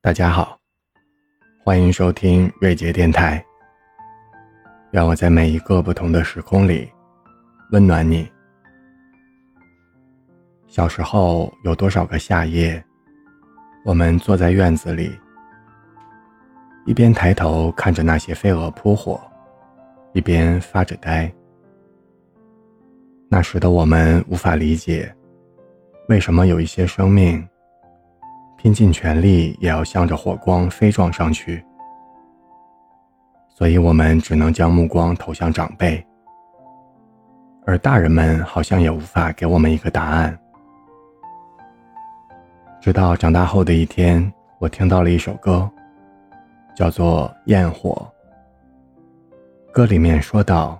大家好，欢迎收听瑞杰电台。让我在每一个不同的时空里温暖你。小时候有多少个夏夜，我们坐在院子里，一边抬头看着那些飞蛾扑火，一边发着呆。那时的我们无法理解，为什么有一些生命。拼尽全力也要向着火光飞撞上去，所以我们只能将目光投向长辈，而大人们好像也无法给我们一个答案。直到长大后的一天，我听到了一首歌，叫做《焰火》。歌里面说道：“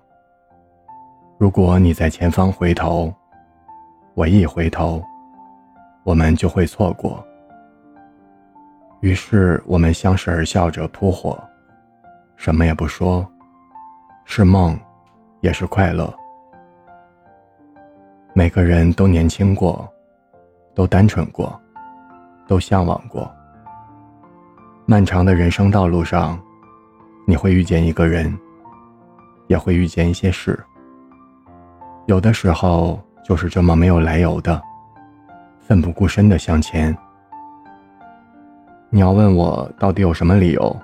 如果你在前方回头，我一回头，我们就会错过。”于是我们相视而笑着扑火，什么也不说，是梦，也是快乐。每个人都年轻过，都单纯过，都向往过。漫长的人生道路上，你会遇见一个人，也会遇见一些事。有的时候就是这么没有来由的，奋不顾身的向前。你要问我到底有什么理由？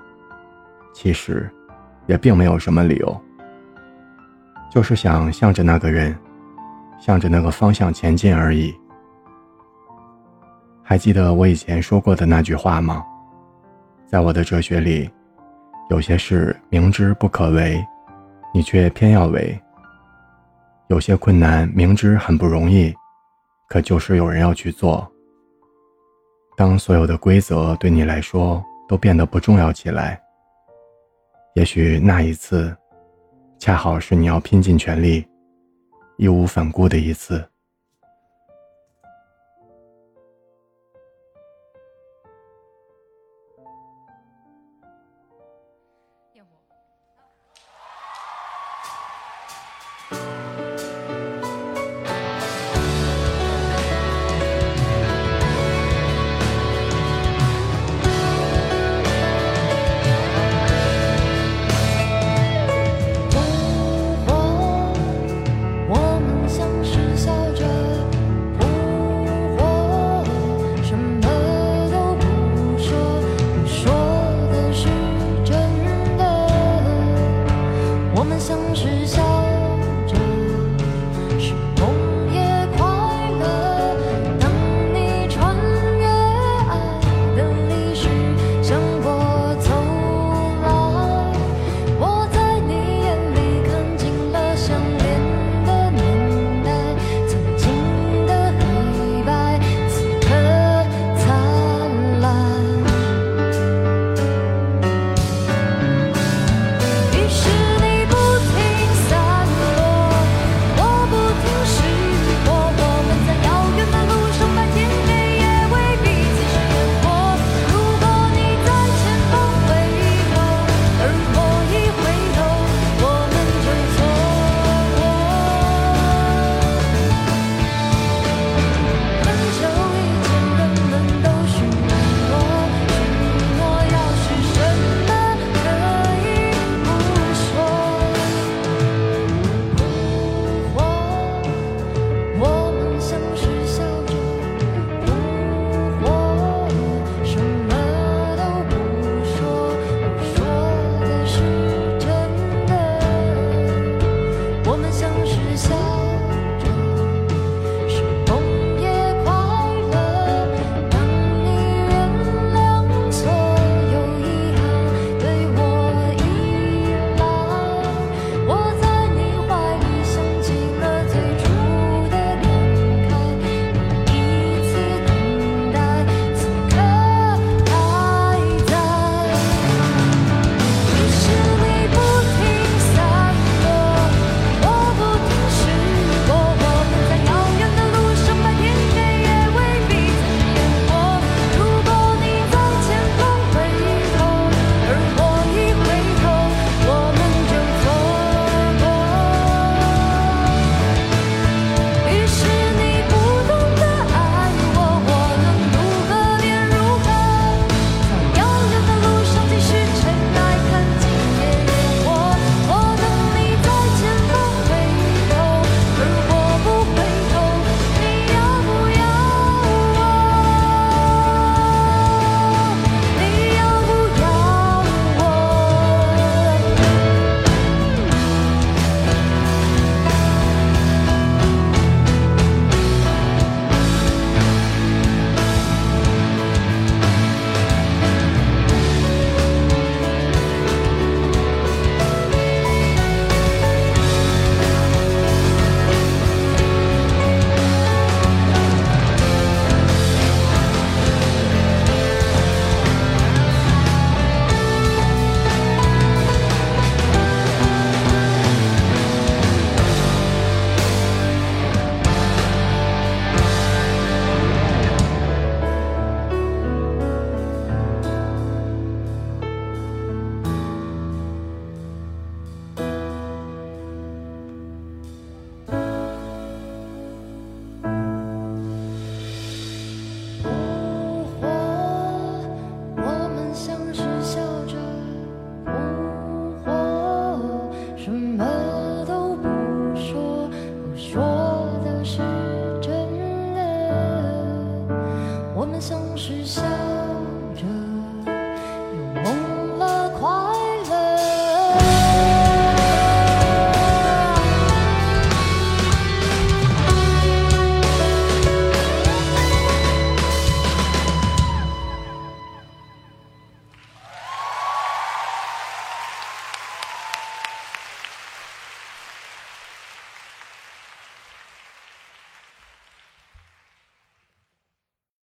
其实，也并没有什么理由，就是想向着那个人，向着那个方向前进而已。还记得我以前说过的那句话吗？在我的哲学里，有些事明知不可为，你却偏要为；有些困难明知很不容易，可就是有人要去做。当所有的规则对你来说都变得不重要起来，也许那一次，恰好是你要拼尽全力、义无反顾的一次。